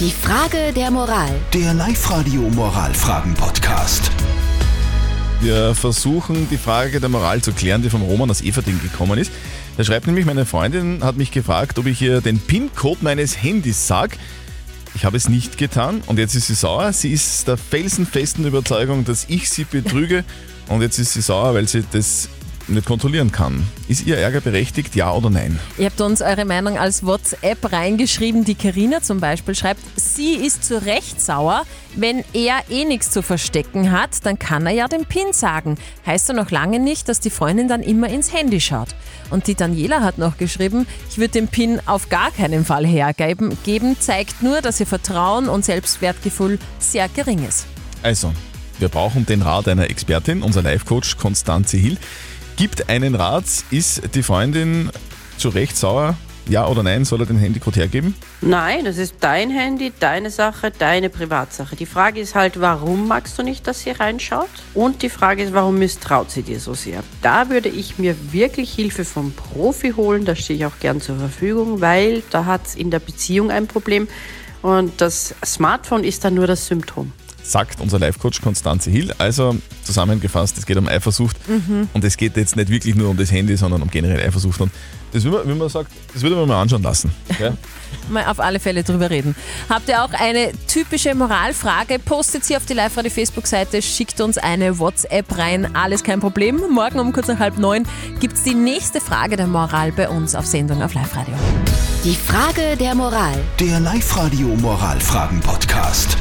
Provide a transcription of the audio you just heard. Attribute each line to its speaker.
Speaker 1: Die Frage der Moral.
Speaker 2: Der Live-Radio Moralfragen-Podcast.
Speaker 3: Wir versuchen die Frage der Moral zu klären, die vom Roman aus Everding gekommen ist. Er schreibt nämlich, meine Freundin hat mich gefragt, ob ich ihr den PIN-Code meines Handys sag. Ich habe es nicht getan und jetzt ist sie sauer. Sie ist der felsenfesten Überzeugung, dass ich sie betrüge und jetzt ist sie sauer, weil sie das nicht kontrollieren kann. Ist Ihr Ärger berechtigt, ja oder nein?
Speaker 4: Ihr habt uns eure Meinung als WhatsApp reingeschrieben. Die Karina zum Beispiel schreibt, sie ist zu Recht sauer. Wenn er eh nichts zu verstecken hat, dann kann er ja den PIN sagen. Heißt ja noch lange nicht, dass die Freundin dann immer ins Handy schaut. Und die Daniela hat noch geschrieben, ich würde den PIN auf gar keinen Fall hergeben. Geben zeigt nur, dass ihr Vertrauen und Selbstwertgefühl sehr gering ist.
Speaker 3: Also, wir brauchen den Rat einer Expertin, unser Life-Coach Konstanze Hill. Gibt einen Rat, ist die Freundin zu Recht sauer? Ja oder nein, soll er den Handycode hergeben?
Speaker 5: Nein, das ist dein Handy, deine Sache, deine Privatsache. Die Frage ist halt, warum magst du nicht, dass sie reinschaut? Und die Frage ist, warum misstraut sie dir so sehr? Da würde ich mir wirklich Hilfe vom Profi holen, da stehe ich auch gern zur Verfügung, weil da hat es in der Beziehung ein Problem und das Smartphone ist dann nur das Symptom
Speaker 3: sagt unser Life-Coach Konstanze Hill. Also zusammengefasst, es geht um Eifersucht mhm. und es geht jetzt nicht wirklich nur um das Handy, sondern um generell Eifersucht. Und das, wie man, sagt, das würde man mal anschauen lassen. Ja?
Speaker 4: mal auf alle Fälle drüber reden. Habt ihr auch eine typische Moralfrage? Postet sie auf die Live-Radio Facebook-Seite, schickt uns eine WhatsApp rein, alles kein Problem. Morgen um kurz nach halb neun gibt es die nächste Frage der Moral bei uns auf Sendung auf Live-Radio.
Speaker 1: Die Frage der Moral.
Speaker 2: Der Live-Radio Moralfragen-Podcast.